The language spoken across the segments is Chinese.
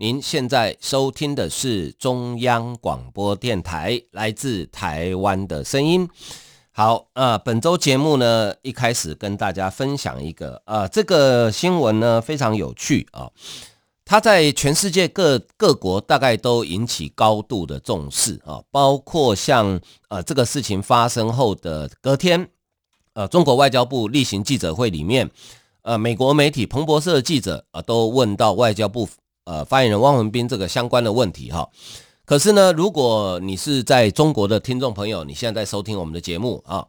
您现在收听的是中央广播电台来自台湾的声音。好，呃，本周节目呢，一开始跟大家分享一个，呃，这个新闻呢非常有趣啊，它在全世界各各国大概都引起高度的重视啊，包括像呃这个事情发生后的隔天，呃，中国外交部例行记者会里面，呃，美国媒体彭博社的记者啊都问到外交部。呃，发言人汪文斌这个相关的问题哈，可是呢，如果你是在中国的听众朋友，你现在在收听我们的节目啊，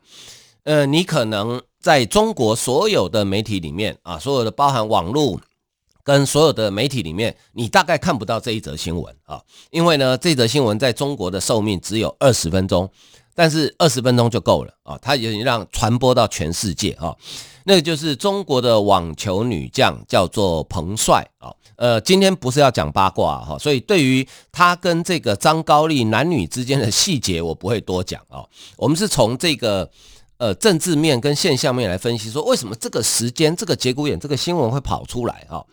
呃，你可能在中国所有的媒体里面啊，所有的包含网络跟所有的媒体里面，你大概看不到这一则新闻啊，因为呢，这则新闻在中国的寿命只有二十分钟，但是二十分钟就够了啊，它已经让传播到全世界啊。那个就是中国的网球女将，叫做彭帅啊。呃，今天不是要讲八卦哈，所以对于她跟这个张高丽男女之间的细节，我不会多讲啊。我们是从这个呃政治面跟现象面来分析，说为什么这个时间、这个节骨眼、这个新闻会跑出来啊。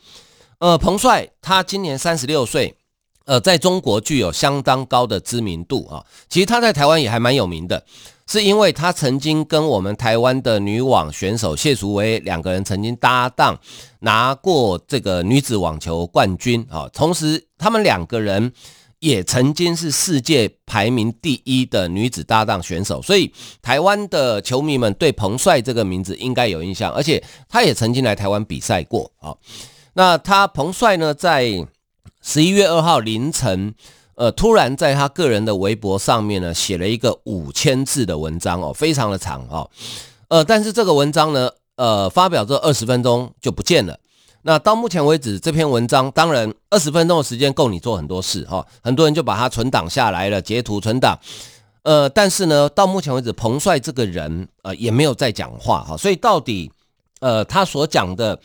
呃，彭帅他今年三十六岁，呃，在中国具有相当高的知名度啊。其实他在台湾也还蛮有名的。是因为他曾经跟我们台湾的女网选手谢淑薇两个人曾经搭档拿过这个女子网球冠军啊，同时他们两个人也曾经是世界排名第一的女子搭档选手，所以台湾的球迷们对彭帅这个名字应该有印象，而且他也曾经来台湾比赛过啊。那他彭帅呢，在十一月二号凌晨。呃，突然在他个人的微博上面呢，写了一个五千字的文章哦，非常的长哦。呃，但是这个文章呢，呃，发表这二十分钟就不见了。那到目前为止，这篇文章当然二十分钟的时间够你做很多事哈，很多人就把它存档下来了，截图存档。呃，但是呢，到目前为止，彭帅这个人呃也没有再讲话哈，所以到底呃他所讲的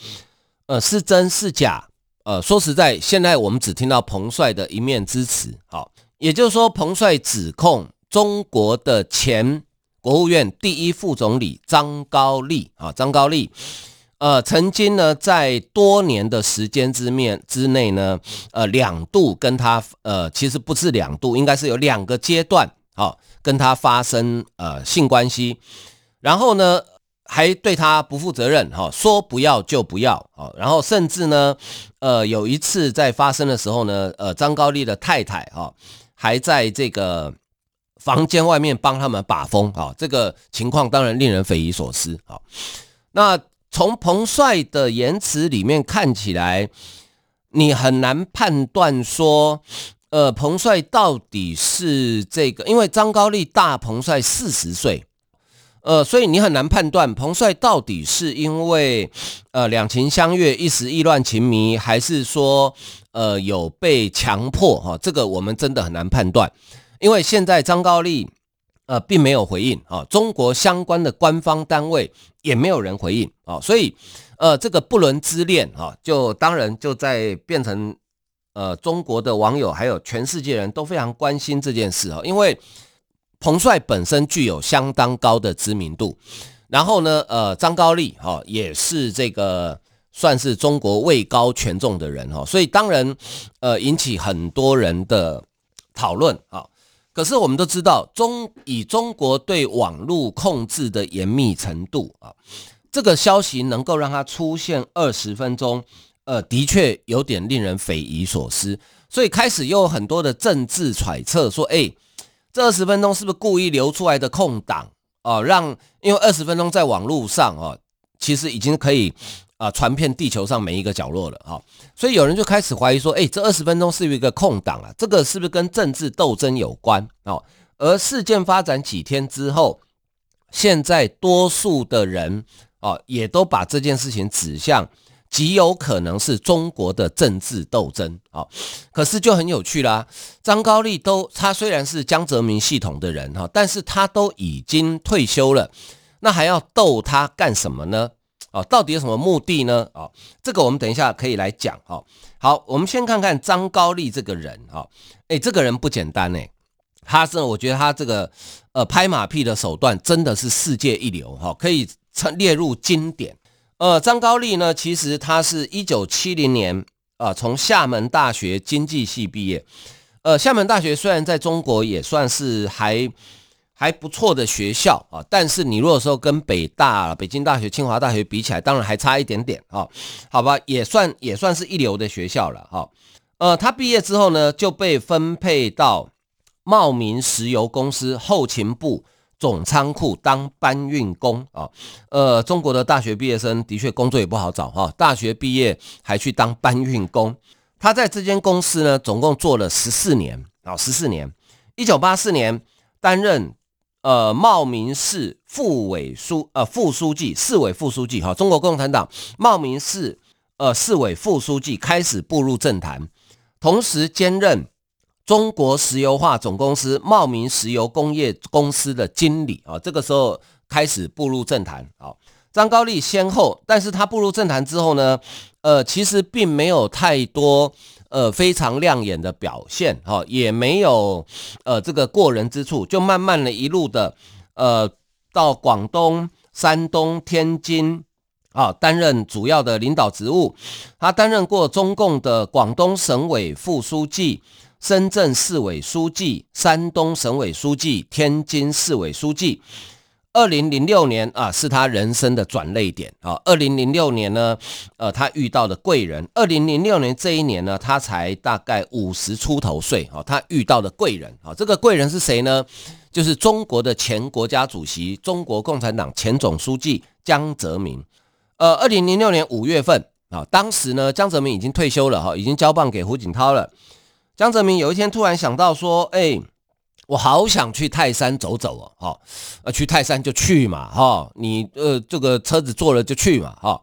呃是真是假？呃，说实在，现在我们只听到彭帅的一面之词，好，也就是说，彭帅指控中国的前国务院第一副总理张高丽啊，张高丽，呃，曾经呢，在多年的时间之面之内呢，呃，两度跟他，呃，其实不是两度，应该是有两个阶段，好，跟他发生呃性关系，然后呢，还对他不负责任，哈，说不要就不要，啊，然后甚至呢，呃，有一次在发生的时候呢，呃，张高丽的太太，哈，还在这个房间外面帮他们把风，啊，这个情况当然令人匪夷所思，啊，那从彭帅的言辞里面看起来，你很难判断说，呃，彭帅到底是这个，因为张高丽大彭帅四十岁。呃，所以你很难判断彭帅到底是因为呃两情相悦一时意乱情迷，还是说呃有被强迫哈、这个我们真的很难判断，因为现在张高丽呃并没有回应啊、中国相关的官方单位也没有人回应啊、所以呃这个不伦之恋啊、就当然就在变成呃中国的网友还有全世界人都非常关心这件事啊、因为。彭帅本身具有相当高的知名度，然后呢，呃，张高丽哈也是这个算是中国位高权重的人哈，所以当然呃引起很多人的讨论啊。可是我们都知道，中以中国对网络控制的严密程度啊，这个消息能够让它出现二十分钟，呃，的确有点令人匪夷所思。所以开始又有很多的政治揣测说，哎。这二十分钟是不是故意留出来的空档啊？让因为二十分钟在网络上啊，其实已经可以啊传遍地球上每一个角落了哈。所以有人就开始怀疑说，哎，这二十分钟是一个空档啊，这个是不是跟政治斗争有关啊？而事件发展几天之后，现在多数的人啊也都把这件事情指向极有可能是中国的政治斗争。好，可是就很有趣啦。张高丽都他虽然是江泽民系统的人哈，但是他都已经退休了，那还要斗他干什么呢？哦，到底有什么目的呢？哦，这个我们等一下可以来讲。哈，好，我们先看看张高丽这个人。哈，诶，这个人不简单诶，他是我觉得他这个呃拍马屁的手段真的是世界一流。哈，可以称列入经典。呃，张高丽呢，其实他是一九七零年啊，从厦门大学经济系毕业。呃，厦门大学虽然在中国也算是还。还不错的学校啊，但是你如果说跟北大、北京大学、清华大学比起来，当然还差一点点啊。好吧，也算也算是一流的学校了哈。呃，他毕业之后呢，就被分配到茂名石油公司后勤部总仓库当搬运工啊。呃，中国的大学毕业生的确工作也不好找哈，大学毕业还去当搬运工。他在这间公司呢，总共做了十四年啊，十四年。一九八四年担任。呃，茂名市副委书呃副书记，市委副书记哈，中国共产党茂名市呃市委副书记开始步入政坛，同时兼任中国石油化总公司茂名石油工业公司的经理啊，这个时候开始步入政坛啊。张高丽先后，但是他步入政坛之后呢，呃，其实并没有太多。呃，非常亮眼的表现，哈，也没有呃这个过人之处，就慢慢的一路的呃到广东、山东、天津啊担任主要的领导职务。他担任过中共的广东省委副书记、深圳市委书记、山东省委书记、天津市委书记。二零零六年啊，是他人生的转捩点啊。二零零六年呢，呃，他遇到的贵人。二零零六年这一年呢，他才大概五十出头岁啊。他遇到的贵人啊，这个贵人是谁呢？就是中国的前国家主席、中国共产党前总书记江泽民。呃，二零零六年五月份啊，当时呢，江泽民已经退休了哈，已经交棒给胡锦涛了。江泽民有一天突然想到说，哎。我好想去泰山走走哦，哈，呃，去泰山就去嘛，哈，你呃这个车子坐了就去嘛，哈，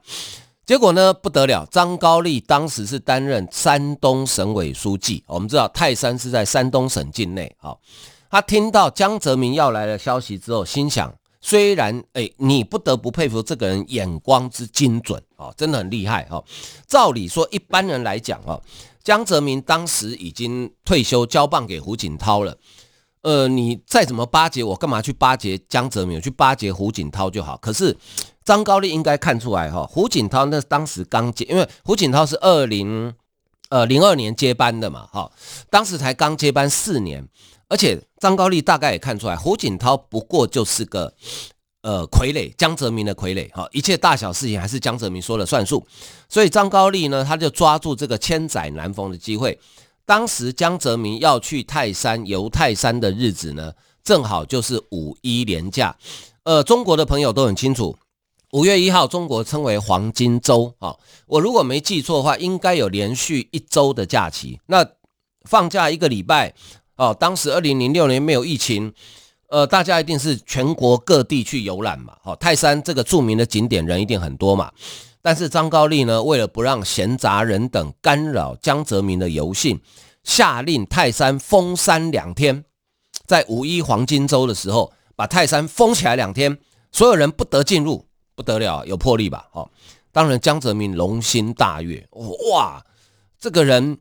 结果呢不得了，张高丽当时是担任山东省委书记，我们知道泰山是在山东省境内，哈，他听到江泽民要来的消息之后，心想，虽然哎，你不得不佩服这个人眼光之精准，啊，真的很厉害，哈，照理说一般人来讲，啊，江泽民当时已经退休，交棒给胡锦涛了。呃，你再怎么巴结我，干嘛去巴结江泽民？去巴结胡锦涛就好。可是张高丽应该看出来哈，胡锦涛那当时刚接，因为胡锦涛是二零呃零二年接班的嘛，哈，当时才刚接班四年，而且张高丽大概也看出来，胡锦涛不过就是个呃傀儡，江泽民的傀儡，哈，一切大小事情还是江泽民说了算数，所以张高丽呢，他就抓住这个千载难逢的机会。当时江泽民要去泰山游泰山的日子呢，正好就是五一连假。呃，中国的朋友都很清楚，五月一号中国称为黄金周啊。我如果没记错的话，应该有连续一周的假期。那放假一个礼拜哦。当时二零零六年没有疫情，呃，大家一定是全国各地去游览嘛。好，泰山这个著名的景点人一定很多嘛。但是张高丽呢，为了不让闲杂人等干扰江泽民的游兴，下令泰山封山两天，在五一黄金周的时候，把泰山封起来两天，所有人不得进入，不得了，有魄力吧？哦，当然江泽民龙心大悦，哇，这个人，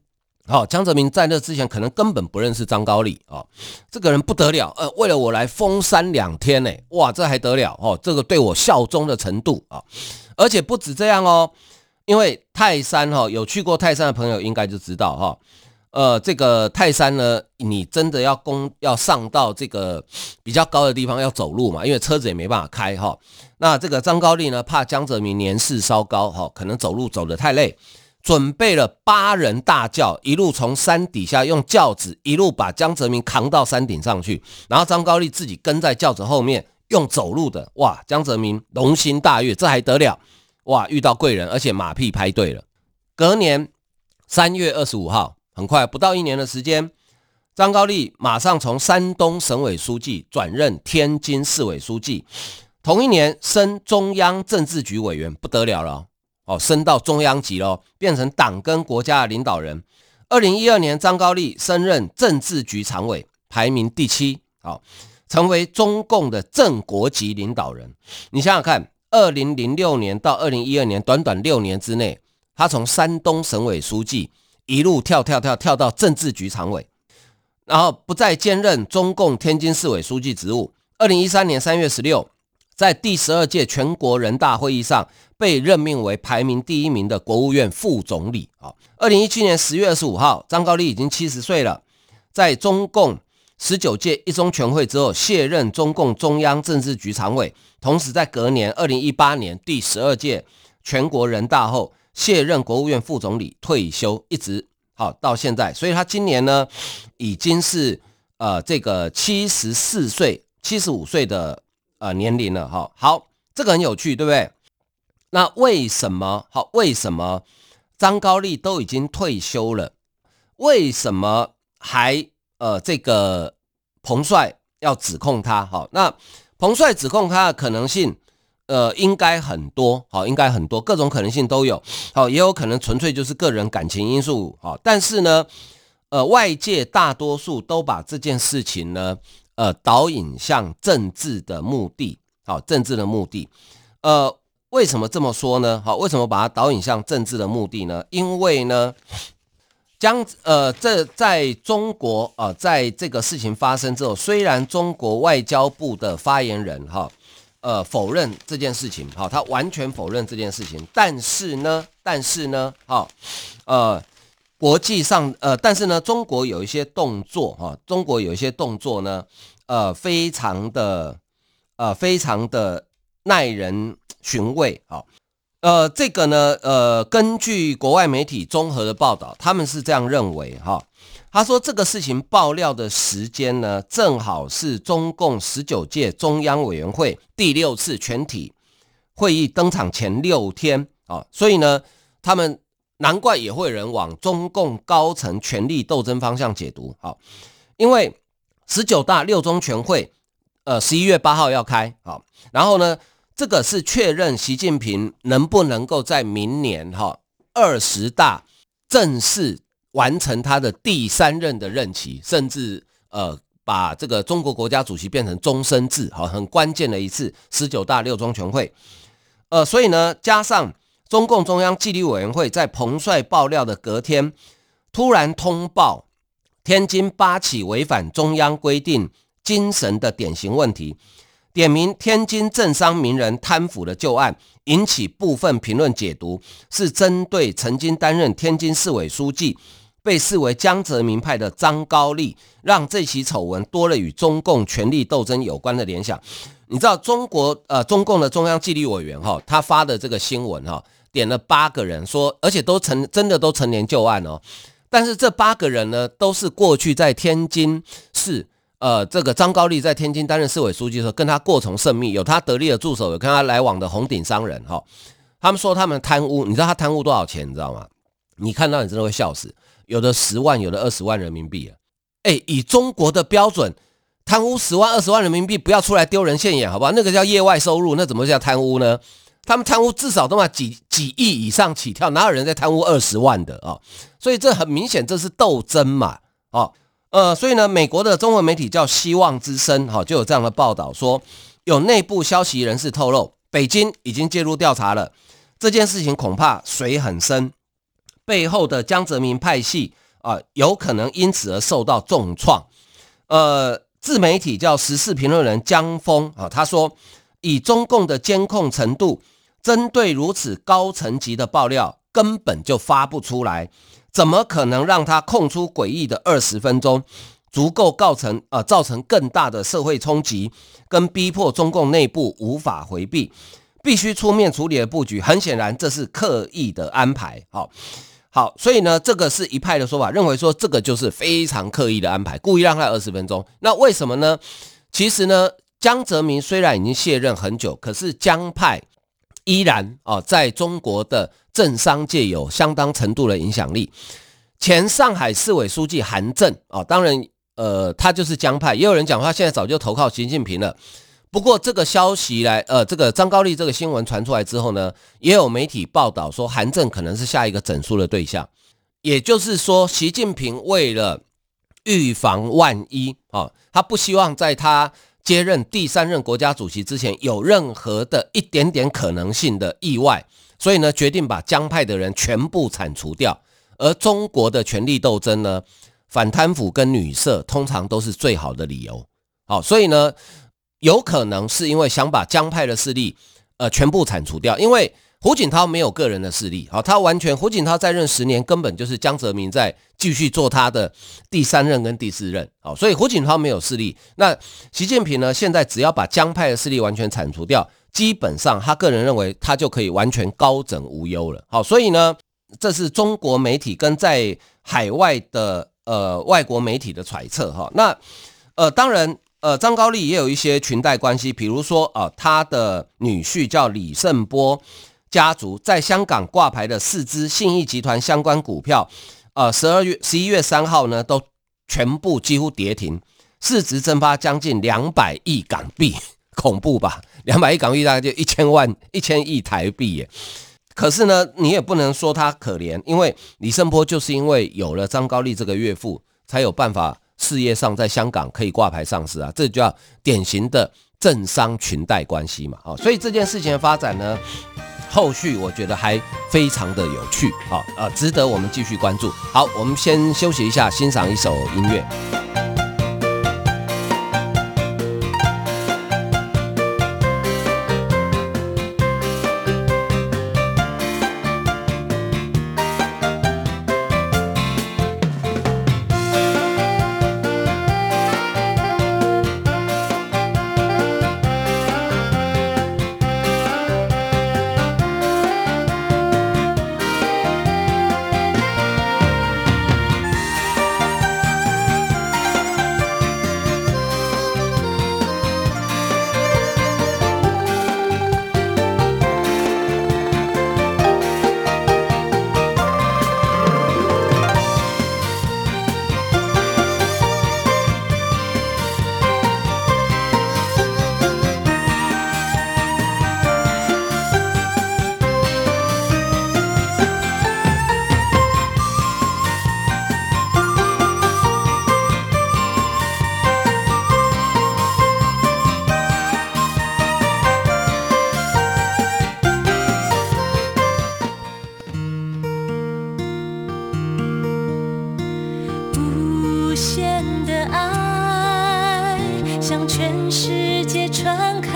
好，江泽民在那之前可能根本不认识张高丽啊，这个人不得了，呃，为了我来封山两天呢，哇，这还得了？哦，这个对我效忠的程度啊。而且不止这样哦，因为泰山哈，有去过泰山的朋友应该就知道哈，呃，这个泰山呢，你真的要攻要上到这个比较高的地方要走路嘛，因为车子也没办法开哈。那这个张高丽呢，怕江泽民年事稍高哈，可能走路走得太累，准备了八人大轿，一路从山底下用轿子一路把江泽民扛到山顶上去，然后张高丽自己跟在轿子后面。用走路的哇，江泽民龙心大悦，这还得了哇！遇到贵人，而且马屁拍对了。隔年三月二十五号，很快不到一年的时间，张高丽马上从山东省委书记转任天津市委书记。同一年升中央政治局委员，不得了了。哦升到中央级喽，变成党跟国家的领导人。二零一二年，张高丽升任政治局常委，排名第七，好，成为中共的正国级领导人。你想想看，二零零六年到二零一二年，短短六年之内，他从山东省委书记一路跳跳跳跳到政治局常委，然后不再兼任中共天津市委书记职务。二零一三年三月十六，在第十二届全国人大会议上，被任命为排名第一名的国务院副总理。啊，二零一七年十月二十五号，张高丽已经七十岁了，在中共十九届一中全会之后卸任中共中央政治局常委，同时在隔年二零一八年第十二届全国人大后卸任国务院副总理退休，一直好到现在，所以他今年呢已经是呃这个七十四岁。七十五岁的呃年龄了哈，好，这个很有趣，对不对？那为什么好？为什么张高丽都已经退休了，为什么还呃这个彭帅要指控他？好，那彭帅指控他的可能性呃应该很多，好，应该很多，各种可能性都有，好，也有可能纯粹就是个人感情因素，好，但是呢，呃，外界大多数都把这件事情呢。呃，导引向政治的目的，好，政治的目的，呃，为什么这么说呢？好，为什么把它导引向政治的目的呢？因为呢，将呃，这在中国啊、在这个事情发生之后，虽然中国外交部的发言人哈，呃，否认这件事情，好，他完全否认这件事情，但是呢，但是呢，好，呃。国际上，呃，但是呢，中国有一些动作，哈、哦，中国有一些动作呢，呃，非常的，呃，非常的耐人寻味，好、哦，呃，这个呢，呃，根据国外媒体综合的报道，他们是这样认为，哈、哦，他说这个事情爆料的时间呢，正好是中共十九届中央委员会第六次全体会议登场前六天，啊、哦，所以呢，他们。难怪也会有人往中共高层权力斗争方向解读，好，因为十九大六中全会，呃，十一月八号要开，好，然后呢，这个是确认习近平能不能够在明年哈二十大正式完成他的第三任的任期，甚至呃把这个中国国家主席变成终身制，好，很关键的一次十九大六中全会，呃，所以呢，加上。中共中央纪律委员会在彭帅爆料的隔天，突然通报天津八起违反中央规定精神的典型问题，点名天津政商名人贪腐的旧案，引起部分评论解读是针对曾经担任天津市委书记、被视为江泽民派的张高丽，让这起丑闻多了与中共权力斗争有关的联想。你知道中国呃中共的中央纪律委员哈，他发的这个新闻哈。点了八个人说，而且都成真的都陈年旧案哦。但是这八个人呢，都是过去在天津市，呃，这个张高丽在天津担任市委书记的时候，跟他过从甚密，有他得力的助手，有跟他来往的红顶商人哈、他们说他们贪污，你知道他贪污多少钱？你知道吗？你看到你真的会笑死，有的十万，有的二十万人民币啊。哎，以中国的标准，贪污十万、二十万人民币，不要出来丢人现眼，好不好？那个叫业外收入，那怎么叫贪污呢？他们贪污至少都嘛几几亿以上起跳，哪有人在贪污二十万的啊、所以这很明显，这是斗争嘛，哦，呃，所以呢，美国的中文媒体叫《希望之声》哈，就有这样的报道说，有内部消息人士透露，北京已经介入调查了这件事情，恐怕水很深，背后的江泽民派系啊、有可能因此而受到重创。呃，自媒体叫时事评论人江峰啊，他说，以中共的监控程度。针对如此高层级的爆料，根本就发不出来，怎么可能让他空出诡异的二十分钟，足够造成呃造成更大的社会冲击，跟逼迫中共内部无法回避，必须出面处理的布局？很显然，这是刻意的安排。好，好，所以呢，这个是一派的说法，认为说这个就是非常刻意的安排，故意让他二十分钟。那为什么呢？其实呢，江泽民虽然已经卸任很久，可是江派。依然啊，在中国的政商界有相当程度的影响力。前上海市委书记韩正啊，当然，呃，他就是江派。也有人讲话，现在早就投靠习近平了。不过这个消息来，呃，这个张高丽这个新闻传出来之后呢，也有媒体报道说韩正可能是下一个整肃的对象。也就是说，习近平为了预防万一，啊，他不希望在他接任第三任国家主席之前有任何的一点点可能性的意外，所以呢，决定把江派的人全部铲除掉。而中国的权力斗争呢，反贪腐跟女色通常都是最好的理由。好，所以呢，有可能是因为想把江派的势力，呃，全部铲除掉，因为。胡锦涛没有个人的势力，好，他完全胡锦涛在任十年，根本就是江泽民在继续做他的第三任跟第四任，好，所以胡锦涛没有势力。那习近平呢？现在只要把江派的势力完全铲除掉，基本上他个人认为他就可以完全高枕无忧了。好，所以呢，这是中国媒体跟在海外的呃外国媒体的揣测哈。那呃，当然。呃，张高丽也有一些裙带关系，比如说啊、呃，他的女婿叫李胜波家族在香港挂牌的四支信义集团相关股票，呃，十二月十一月三号呢，都全部几乎跌停，市值蒸发将近两百亿港币，恐怖吧？两百亿港币大概就一千万一千亿台币耶。可是呢，你也不能说他可怜，因为李胜波就是因为有了张高丽这个岳父，才有办法。事业上在香港可以挂牌上市啊，这就叫典型的政商裙带关系嘛，所以这件事情的发展呢，后续我觉得还非常的有趣，啊，呃，值得我们继续关注。好，我们先休息一下，欣赏一首音乐。向全世界传开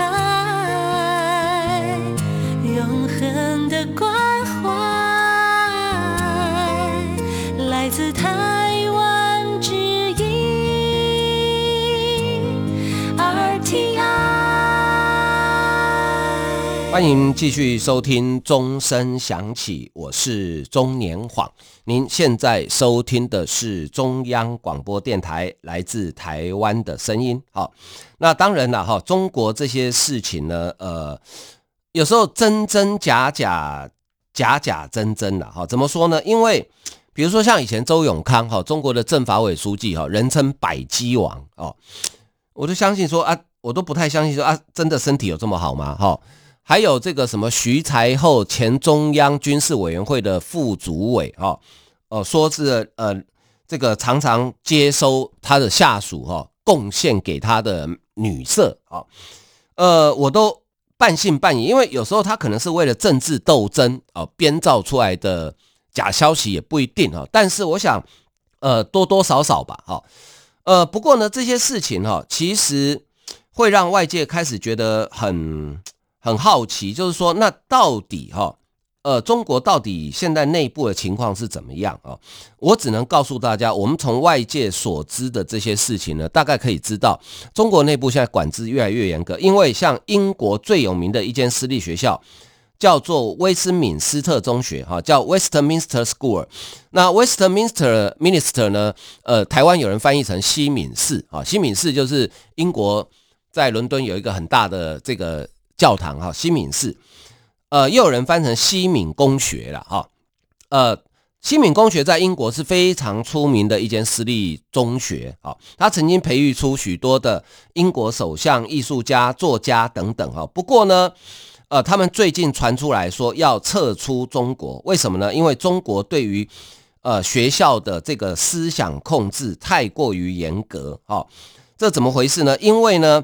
永恒的光欢迎继续收听钟声响起，我是钟年晃。您现在收听的是中央广播电台来自台湾的声音。好，那当然了哈，中国这些事情呢，呃，有时候真真假假，假假真真的哈。怎么说呢？因为比如说像以前周永康哈，中国的政法委书记哈，人称百鸡王哦，我就相信说啊，我都不太相信说啊，真的身体有这么好吗？哈。还有这个什么徐才厚，前中央军事委员会的副主委，哈，哦，说是呃，这个常常接收他的下属哈，贡献给他的女色，啊，呃，我都半信半疑，因为有时候他可能是为了政治斗争啊编造出来的假消息也不一定哈，但是我想，呃，多多少少吧，哈，呃，不过呢，这些事情哈，其实会让外界开始觉得很。很好奇，就是说，那到底哈，呃，中国到底现在内部的情况是怎么样啊？我只能告诉大家，我们从外界所知的这些事情呢，大概可以知道，中国内部现在管制越来越严格。因为像英国最有名的一间私立学校，叫做威斯敏斯特中学，哈，叫 Westminster School。那 Westminster Minister 呢，呃，台湾有人翻译成西敏寺啊，西敏寺就是英国在伦敦有一个很大的这个。教堂哈，西敏寺，呃，又有人翻成西敏公学了哈，呃，西敏公学在英国是非常出名的一间私立中学，啊，他曾经培育出许多的英国首相、艺术家、作家等等，哈。不过呢，呃，他们最近传出来说要撤出中国，为什么呢？因为中国对于呃学校的这个思想控制太过于严格，哈。这怎么回事呢？因为呢。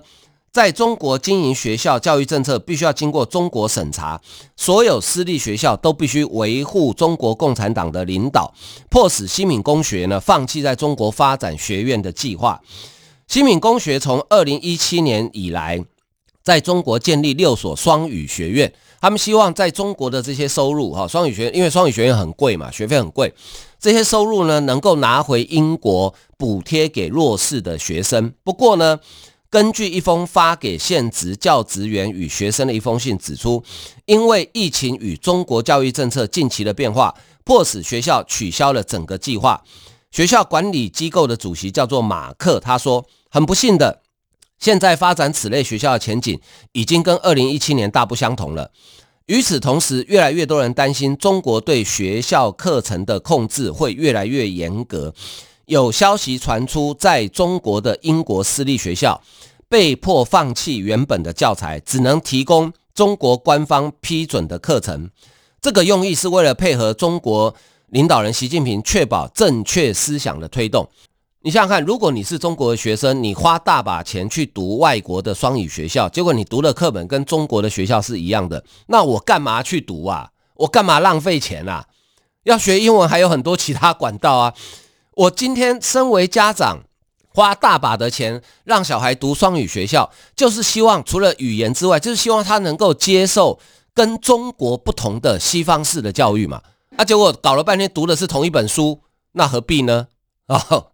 在中国经营学校，教育政策必须要经过中国审查，所有私立学校都必须维护中国共产党的领导，迫使西敏公学呢放弃在中国发展学院的计划。西敏公学从二零一七年以来，在中国建立六所双语学院，他们希望在中国的这些收入，哈，双语学院因为双语学院很贵嘛，学费很贵，这些收入呢能够拿回英国补贴给弱势的学生。不过呢。根据一封发给现职教职员与学生的一封信指出，因为疫情与中国教育政策近期的变化，迫使学校取消了整个计划。学校管理机构的主席叫做马克，他说：“很不幸的，现在发展此类学校的前景已经跟二零一七年大不相同了。与此同时，越来越多人担心中国对学校课程的控制会越来越严格。”有消息传出，在中国的英国私立学校被迫放弃原本的教材，只能提供中国官方批准的课程。这个用意是为了配合中国领导人习近平，确保正确思想的推动。你想想看，如果你是中国的学生，你花大把钱去读外国的双语学校，结果你读的课本跟中国的学校是一样的，那我干嘛去读啊？我干嘛浪费钱啊？要学英文还有很多其他管道啊。我今天身为家长，花大把的钱让小孩读双语学校，就是希望除了语言之外，就是希望他能够接受跟中国不同的西方式的教育嘛。啊，结果搞了半天读的是同一本书，那何必呢？哦，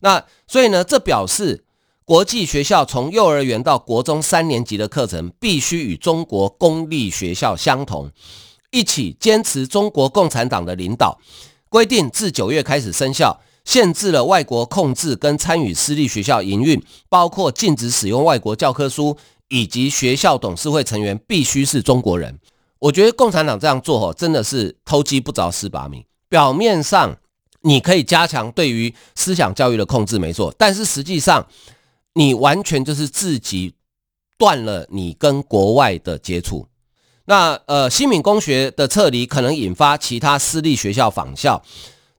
那所以呢，这表示国际学校从幼儿园到国中三年级的课程必须与中国公立学校相同，一起坚持中国共产党的领导，规定自九月开始生效。限制了外国控制跟参与私立学校营运，包括禁止使用外国教科书，以及学校董事会成员必须是中国人。我觉得共产党这样做，真的是偷鸡不着蚀把米。表面上你可以加强对于思想教育的控制，没错，但是实际上你完全就是自己断了你跟国外的接触。那呃，新敏公学的撤离可能引发其他私立学校仿效。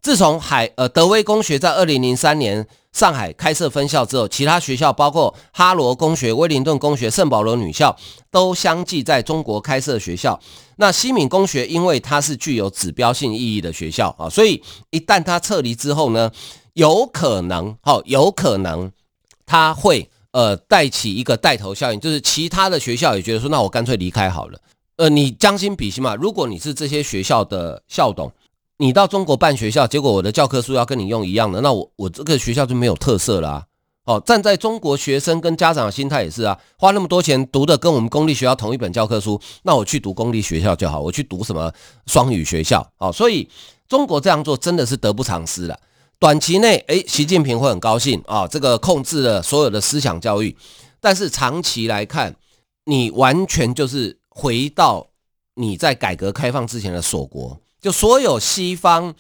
自从海呃德威公学在二零零三年上海开设分校之后，其他学校包括哈罗公学、威灵顿公学、圣保罗女校都相继在中国开设学校。那西敏公学因为它是具有指标性意义的学校啊，所以一旦它撤离之后呢，有可能好有可能它会呃带起一个带头效应，就是其他的学校也觉得说，那我干脆离开好了。呃，你将心比心嘛，如果你是这些学校的校董。你到中国办学校，结果我的教科书要跟你用一样的，那我我这个学校就没有特色了啊！哦，站在中国学生跟家长的心态也是啊，花那么多钱读的跟我们公立学校同一本教科书，那我去读公立学校就好，我去读什么双语学校？哦，所以中国这样做真的是得不偿失了。短期内，诶，习近平会很高兴啊，这个控制了所有的思想教育，但是长期来看，你完全就是回到你在改革开放之前的锁国。就所有西方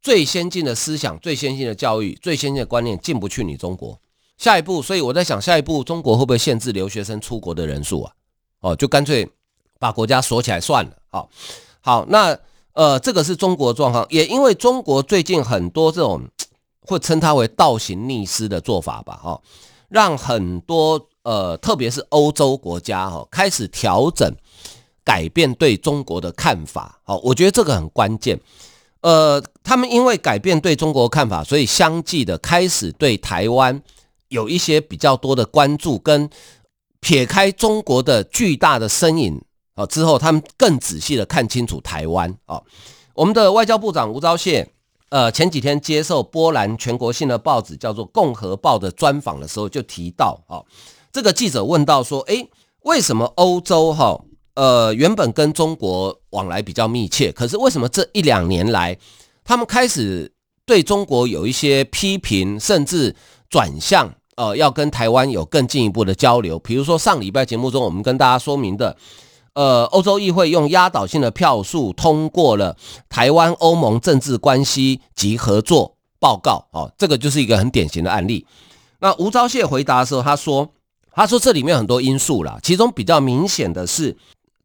最先进的思想、最先进的教育、最先进的观念进不去你中国。下一步，所以我在想，下一步中国会不会限制留学生出国的人数啊？哦，就干脆把国家锁起来算了。好，好，那呃，这个是中国状况，也因为中国最近很多这种会称它为倒行逆施的做法吧，哈，让很多呃，特别是欧洲国家哈，开始调整。改变对中国的看法，好，我觉得这个很关键。呃，他们因为改变对中国的看法，所以相继的开始对台湾有一些比较多的关注，跟撇开中国的巨大的身影，啊，之后他们更仔细的看清楚台湾。啊，我们的外交部长吴钊燮，呃，前几天接受波兰全国性的报纸叫做《共和报》的专访的时候，就提到，啊，这个记者问到说，诶，为什么欧洲，哈？呃，原本跟中国往来比较密切，可是为什么这一两年来，他们开始对中国有一些批评，甚至转向，呃，要跟台湾有更进一步的交流？比如说上礼拜节目中，我们跟大家说明的，呃，欧洲议会用压倒性的票数通过了台湾欧盟政治关系及合作报告，哦，这个就是一个很典型的案例。那吴钊燮回答的时候，他说：“他说这里面很多因素啦，其中比较明显的是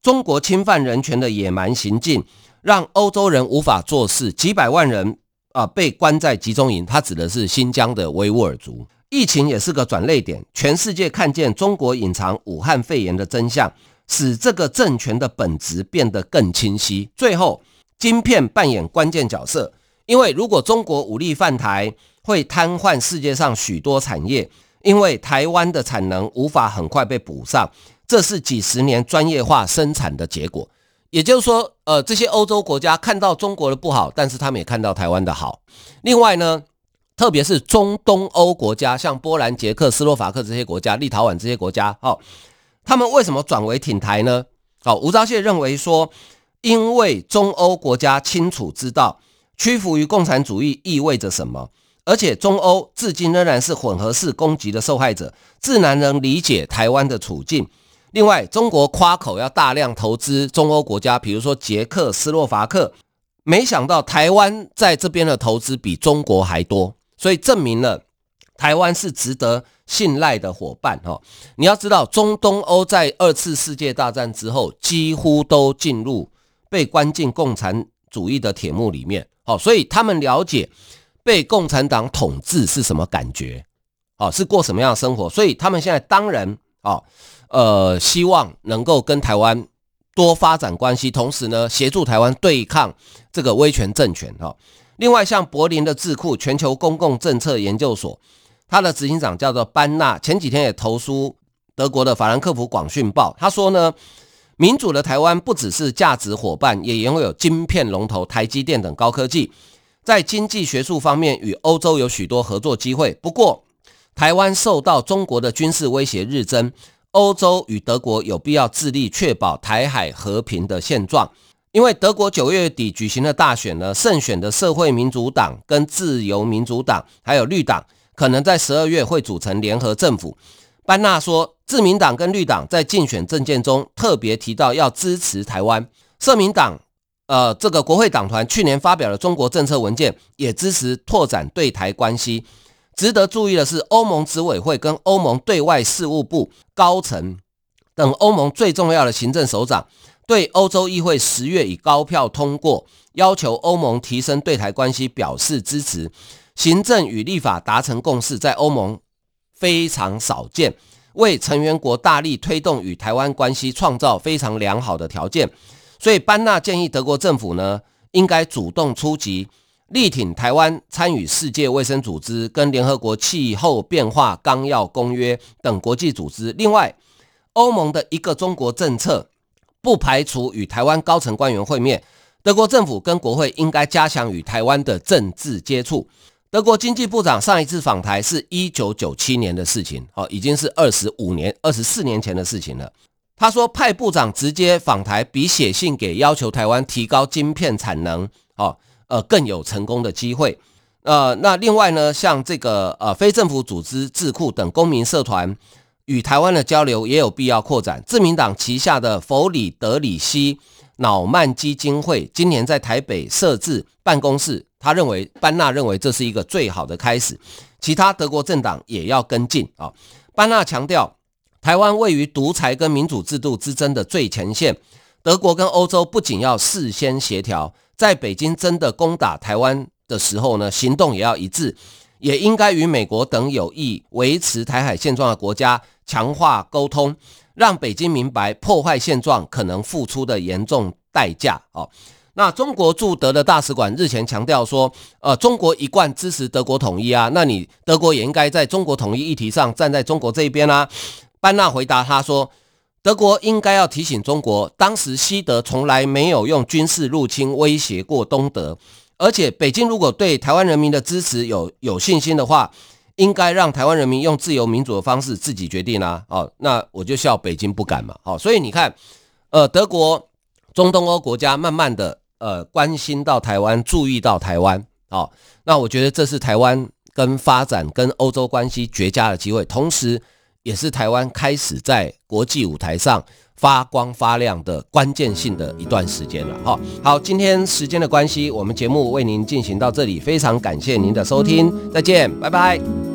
中国侵犯人权的野蛮行径，让欧洲人无法做事，几百万人啊、被关在集中营。他指的是新疆的维吾尔族。疫情也是个转捩点，全世界看见中国隐藏武汉肺炎的真相。”使这个政权的本质变得更清晰。最后，晶片扮演关键角色，因为如果中国武力犯台，会瘫痪世界上许多产业，因为台湾的产能无法很快被补上，这是几十年专业化生产的结果。也就是说，呃，这些欧洲国家看到中国的不好，但是他们也看到台湾的好。另外呢，特别是中东欧国家，像波兰、捷克、斯洛伐克这些国家，立陶宛这些国家，哦。他们为什么转为挺台呢？好，吴钊燮认为说，因为中欧国家清楚知道屈服于共产主义意味着什么，而且中欧至今仍然是混合式攻击的受害者，自然能理解台湾的处境。另外，中国夸口要大量投资中欧国家，比如说捷克斯洛伐克，没想到台湾在这边的投资比中国还多，所以证明了台湾是值得。信赖的伙伴，哈，你要知道，中东欧在二次世界大战之后，几乎都进入被关进共产主义的铁幕里面，好，所以他们了解被共产党统治是什么感觉，好，是过什么样的生活，所以他们现在当然，啊，呃，希望能够跟台湾多发展关系，同时呢，协助台湾对抗这个威权政权，哈。另外，像柏林的智库全球公共政策研究所。他的执行长叫做班纳，前几天也投书德国的法兰克福广讯报。他说呢，民主的台湾不只是价值伙伴，也拥有晶片龙头台积电等高科技，在经济学术方面与欧洲有许多合作机会。不过，台湾受到中国的军事威胁日增，欧洲与德国有必要致力确保台海和平的现状。因为德国九月底举行的大选呢，胜选的社会民主党跟自由民主党还有绿党。可能在十二月会组成联合政府。班纳说，自民党跟绿党在竞选政见中特别提到要支持台湾。社民党，呃，这个国会党团去年发表了中国政策文件，也支持拓展对台关系。值得注意的是，欧盟执委会跟欧盟对外事务部高层等欧盟最重要的行政首长，对欧洲议会十月以高票通过，要求欧盟提升对台关系表示支持。行政与立法达成共识，在欧盟非常少见，为成员国大力推动与台湾关系创造非常良好的条件。所以班纳建议德国政府呢，应该主动出击，力挺台湾参与世界卫生组织跟联合国气候变化纲要公约等国际组织。另外，欧盟的一个中国政策不排除与台湾高层官员会面，德国政府跟国会应该加强与台湾的政治接触。德国经济部长上一次访台是一九九七年的事情，哦，已经是二十五年、二十四年前的事情了。他说派部长直接访台，比写信给要求台湾提高晶片产能，哦，呃，更有成功的机会。呃，那另外呢，像这个呃非政府组织智库等公民社团与台湾的交流也有必要扩展。自民党旗下的弗里德里希瑙曼基金会今年在台北设置办公室。他认为，班纳认为这是一个最好的开始，其他德国政党也要跟进啊。班纳强调，台湾位于独裁跟民主制度之争的最前线，德国跟欧洲不仅要事先协调，在北京真的攻打台湾的时候呢，行动也要一致，也应该与美国等有意维持台海现状的国家强化沟通，让北京明白破坏现状可能付出的严重代价啊。那中国驻德的大使馆日前强调说，呃，中国一贯支持德国统一啊，那你德国也应该在中国统一议题上站在中国这一边啊。班纳回答他说，德国应该要提醒中国，当时西德从来没有用军事入侵威胁过东德，而且北京如果对台湾人民的支持有有信心的话，应该让台湾人民用自由民主的方式自己决定啊。哦，那我就笑北京不敢嘛。哦，所以你看，呃，德国、中东欧国家慢慢的。呃，关心到台湾，注意到台湾，哦，那我觉得这是台湾跟发展跟欧洲关系绝佳的机会，同时也是台湾开始在国际舞台上发光发亮的关键性的一段时间了哈。好，今天时间的关系，我们节目为您进行到这里，非常感谢您的收听，再见，拜拜。